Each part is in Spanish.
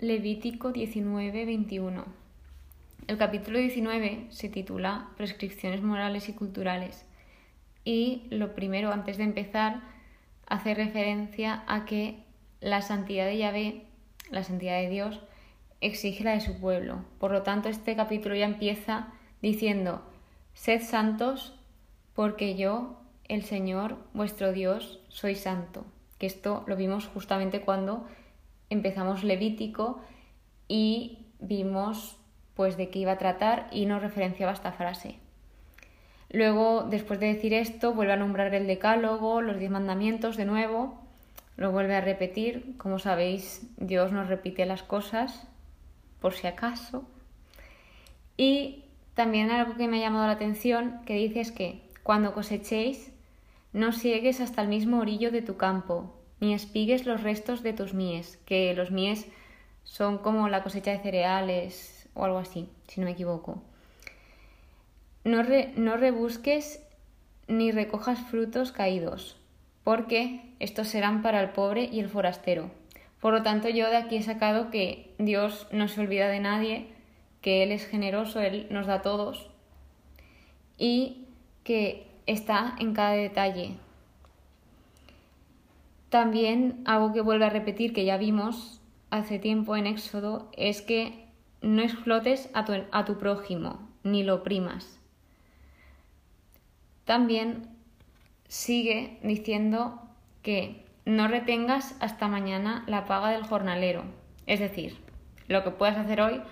Levítico 19-21. El capítulo 19 se titula Prescripciones morales y culturales y lo primero, antes de empezar, hace referencia a que la santidad de Yahvé, la santidad de Dios, exige la de su pueblo. Por lo tanto, este capítulo ya empieza diciendo, Sed santos porque yo, el Señor, vuestro Dios, soy santo. Que esto lo vimos justamente cuando empezamos Levítico y vimos pues de qué iba a tratar y nos referenciaba esta frase. Luego, después de decir esto, vuelve a nombrar el decálogo, los diez mandamientos de nuevo, lo vuelve a repetir. Como sabéis, Dios nos repite las cosas por si acaso. Y también algo que me ha llamado la atención que dice es que cuando cosechéis, no siegues hasta el mismo orillo de tu campo, ni espigues los restos de tus mies, que los mies son como la cosecha de cereales o algo así, si no me equivoco. No, no rebusques ni recojas frutos caídos, porque estos serán para el pobre y el forastero. Por lo tanto, yo de aquí he sacado que Dios no se olvida de nadie, que Él es generoso, Él nos da a todos y que está en cada detalle, también algo que vuelve a repetir que ya vimos hace tiempo en Éxodo es que no explotes a tu, a tu prójimo ni lo oprimas. También sigue diciendo que no retengas hasta mañana la paga del jornalero. Es decir, lo que puedas hacer hoy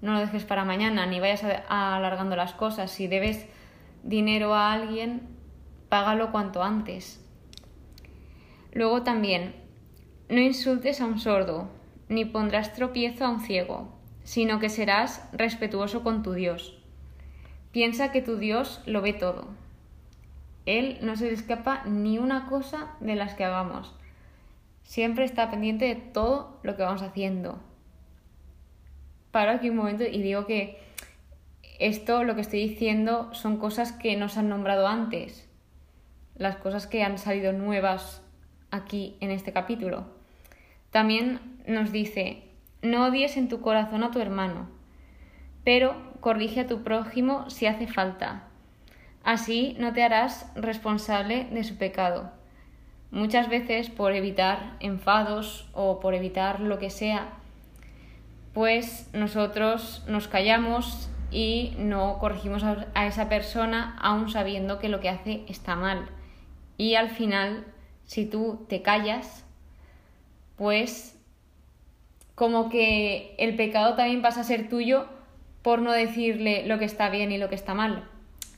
no lo dejes para mañana, ni vayas alargando las cosas. Si debes dinero a alguien, págalo cuanto antes. Luego también, no insultes a un sordo, ni pondrás tropiezo a un ciego, sino que serás respetuoso con tu Dios. Piensa que tu Dios lo ve todo. Él no se le escapa ni una cosa de las que hagamos. Siempre está pendiente de todo lo que vamos haciendo. Paro aquí un momento y digo que esto, lo que estoy diciendo, son cosas que nos han nombrado antes. Las cosas que han salido nuevas aquí en este capítulo. También nos dice, no odies en tu corazón a tu hermano, pero corrige a tu prójimo si hace falta. Así no te harás responsable de su pecado. Muchas veces por evitar enfados o por evitar lo que sea, pues nosotros nos callamos y no corregimos a esa persona aún sabiendo que lo que hace está mal. Y al final si tú te callas, pues como que el pecado también pasa a ser tuyo por no decirle lo que está bien y lo que está mal.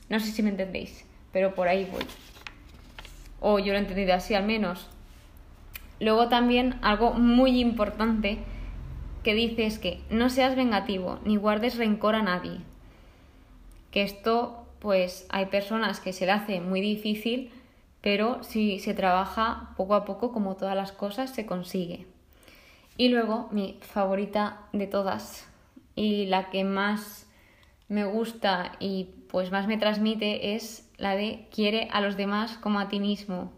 No sé si me entendéis, pero por ahí voy. O yo lo he entendido así al menos. Luego también algo muy importante que dice es que no seas vengativo ni guardes rencor a nadie. Que esto, pues hay personas que se le hace muy difícil pero si se trabaja poco a poco, como todas las cosas, se consigue. Y luego, mi favorita de todas y la que más me gusta y pues más me transmite es la de quiere a los demás como a ti mismo.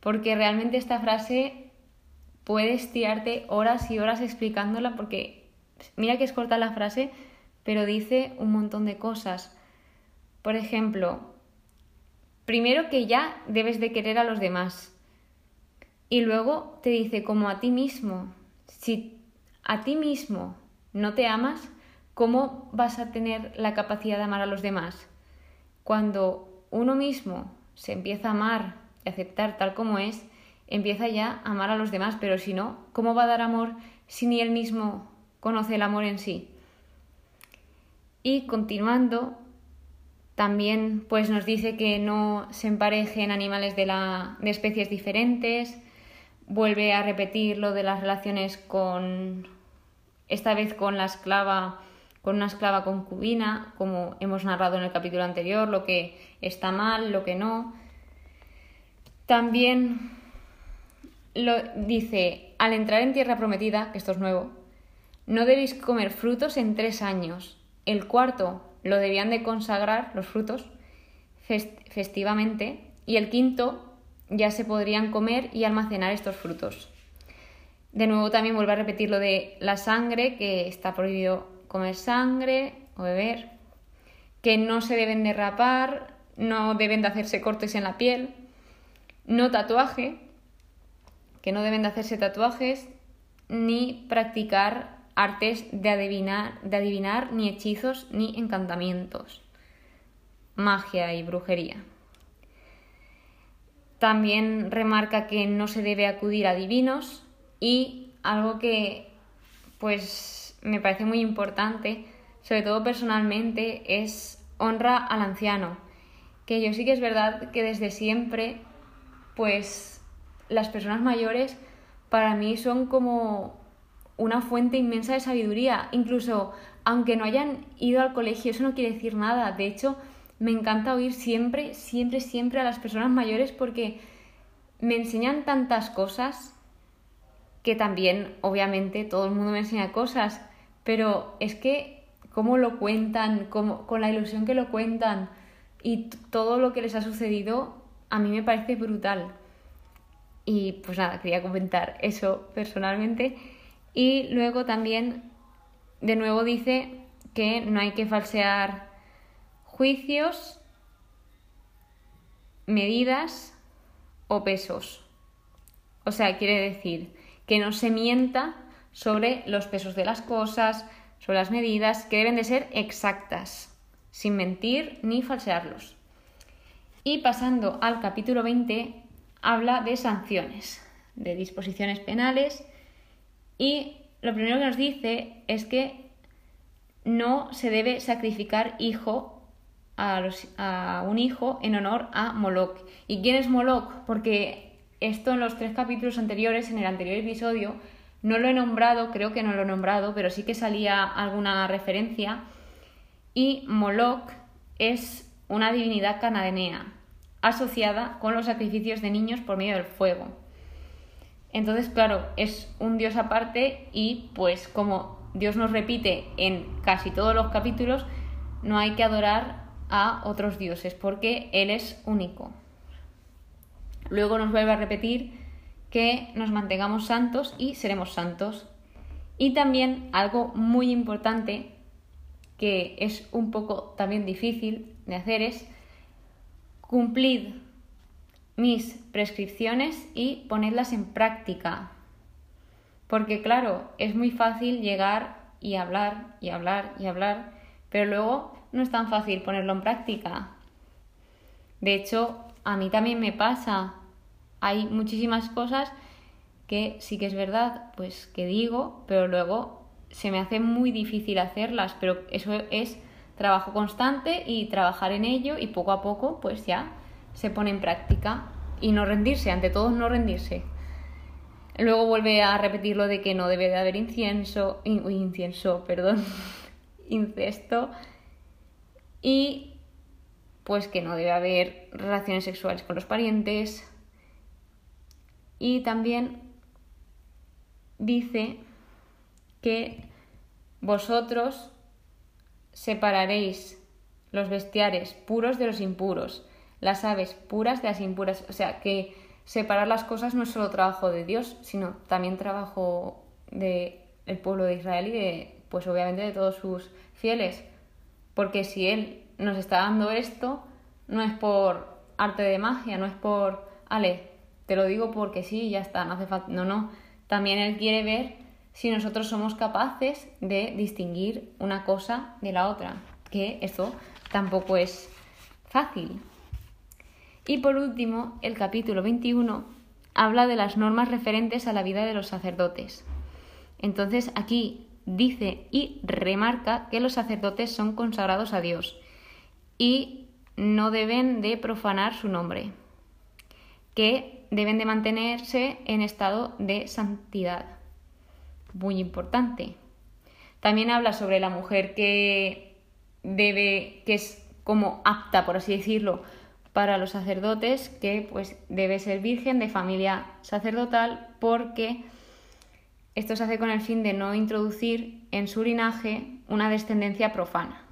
Porque realmente esta frase puedes tirarte horas y horas explicándola porque mira que es corta la frase, pero dice un montón de cosas. Por ejemplo, Primero que ya debes de querer a los demás. Y luego te dice como a ti mismo. Si a ti mismo no te amas, ¿cómo vas a tener la capacidad de amar a los demás? Cuando uno mismo se empieza a amar y aceptar tal como es, empieza ya a amar a los demás, pero si no, ¿cómo va a dar amor si ni él mismo conoce el amor en sí? Y continuando, también pues nos dice que no se emparejen animales de, la, de especies diferentes. Vuelve a repetir lo de las relaciones con esta vez con la esclava con una esclava concubina, como hemos narrado en el capítulo anterior, lo que está mal, lo que no. También lo dice, al entrar en tierra prometida, que esto es nuevo, no debéis comer frutos en tres años. El cuarto lo debían de consagrar los frutos festivamente y el quinto ya se podrían comer y almacenar estos frutos. De nuevo también vuelvo a repetir lo de la sangre, que está prohibido comer sangre o beber, que no se deben de rapar, no deben de hacerse cortes en la piel, no tatuaje, que no deben de hacerse tatuajes, ni practicar artes de adivinar, de adivinar ni hechizos ni encantamientos, magia y brujería. También remarca que no se debe acudir a divinos y algo que pues me parece muy importante, sobre todo personalmente, es honra al anciano. Que yo sí que es verdad que desde siempre pues las personas mayores para mí son como una fuente inmensa de sabiduría. Incluso aunque no hayan ido al colegio, eso no quiere decir nada. De hecho, me encanta oír siempre, siempre, siempre a las personas mayores porque me enseñan tantas cosas que también, obviamente, todo el mundo me enseña cosas, pero es que cómo lo cuentan, cómo, con la ilusión que lo cuentan y todo lo que les ha sucedido, a mí me parece brutal. Y pues nada, quería comentar eso personalmente. Y luego también, de nuevo dice que no hay que falsear juicios, medidas o pesos. O sea, quiere decir que no se mienta sobre los pesos de las cosas, sobre las medidas, que deben de ser exactas, sin mentir ni falsearlos. Y pasando al capítulo 20, habla de sanciones, de disposiciones penales y lo primero que nos dice es que no se debe sacrificar hijo a, un hijo en honor a Moloch. ¿Y quién es Moloch? Porque esto en los tres capítulos anteriores, en el anterior episodio, no lo he nombrado, creo que no lo he nombrado, pero sí que salía alguna referencia. Y Moloch es una divinidad cananea asociada con los sacrificios de niños por medio del fuego. Entonces, claro, es un dios aparte y pues como Dios nos repite en casi todos los capítulos, no hay que adorar a otros dioses, porque Él es único. Luego nos vuelve a repetir que nos mantengamos santos y seremos santos. Y también algo muy importante, que es un poco también difícil de hacer, es cumplid mis prescripciones y ponedlas en práctica. Porque claro, es muy fácil llegar y hablar y hablar y hablar, pero luego no es tan fácil ponerlo en práctica. De hecho, a mí también me pasa. Hay muchísimas cosas que sí que es verdad, pues que digo, pero luego se me hace muy difícil hacerlas, pero eso es trabajo constante y trabajar en ello y poco a poco pues ya se pone en práctica y no rendirse, ante todo no rendirse. Luego vuelve a repetir lo de que no debe de haber incienso, incienso, perdón, incesto, y pues que no debe haber relaciones sexuales con los parientes y también dice que vosotros separaréis los bestiares puros de los impuros, las aves puras de las impuras, o sea que separar las cosas no es solo trabajo de Dios, sino también trabajo del el pueblo de Israel y de, pues obviamente de todos sus fieles. Porque si Él nos está dando esto, no es por arte de magia, no es por, ale, te lo digo porque sí, ya está, no hace falta. No, no. También Él quiere ver si nosotros somos capaces de distinguir una cosa de la otra, que eso tampoco es fácil. Y por último, el capítulo 21 habla de las normas referentes a la vida de los sacerdotes. Entonces aquí dice y remarca que los sacerdotes son consagrados a Dios y no deben de profanar su nombre, que deben de mantenerse en estado de santidad. Muy importante. También habla sobre la mujer que debe, que es como apta, por así decirlo, para los sacerdotes, que pues debe ser virgen de familia sacerdotal porque esto se hace con el fin de no introducir en su linaje una descendencia profana.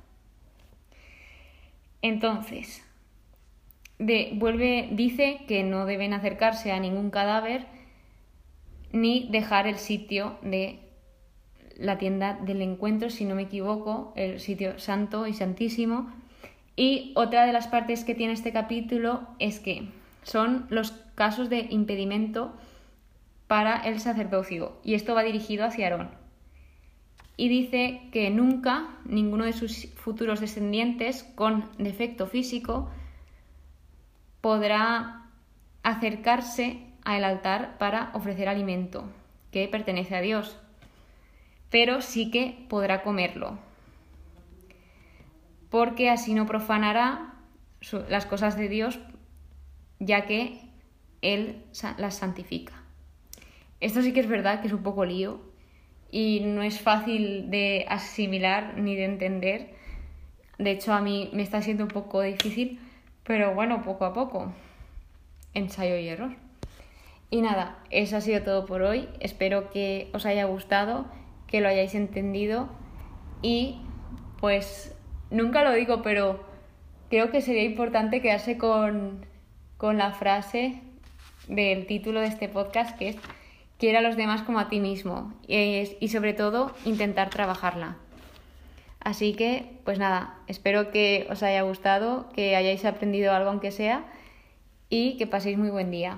Entonces, vuelve, dice que no deben acercarse a ningún cadáver ni dejar el sitio de la tienda del encuentro, si no me equivoco, el sitio santo y santísimo. Y otra de las partes que tiene este capítulo es que son los casos de impedimento para el sacerdocio, y esto va dirigido hacia Aarón. Y dice que nunca ninguno de sus futuros descendientes con defecto físico podrá acercarse al altar para ofrecer alimento que pertenece a Dios, pero sí que podrá comerlo, porque así no profanará las cosas de Dios, ya que Él las santifica. Esto sí que es verdad que es un poco lío y no es fácil de asimilar ni de entender. De hecho, a mí me está siendo un poco difícil, pero bueno, poco a poco. Ensayo y error. Y nada, eso ha sido todo por hoy. Espero que os haya gustado, que lo hayáis entendido y pues nunca lo digo, pero creo que sería importante quedarse con, con la frase del título de este podcast que es quiera a los demás como a ti mismo y, sobre todo intentar trabajarla. Así que, pues nada, espero que os haya gustado, que hayáis aprendido algo aunque sea y que paséis muy buen día.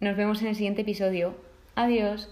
Nos vemos en el siguiente episodio. Adiós.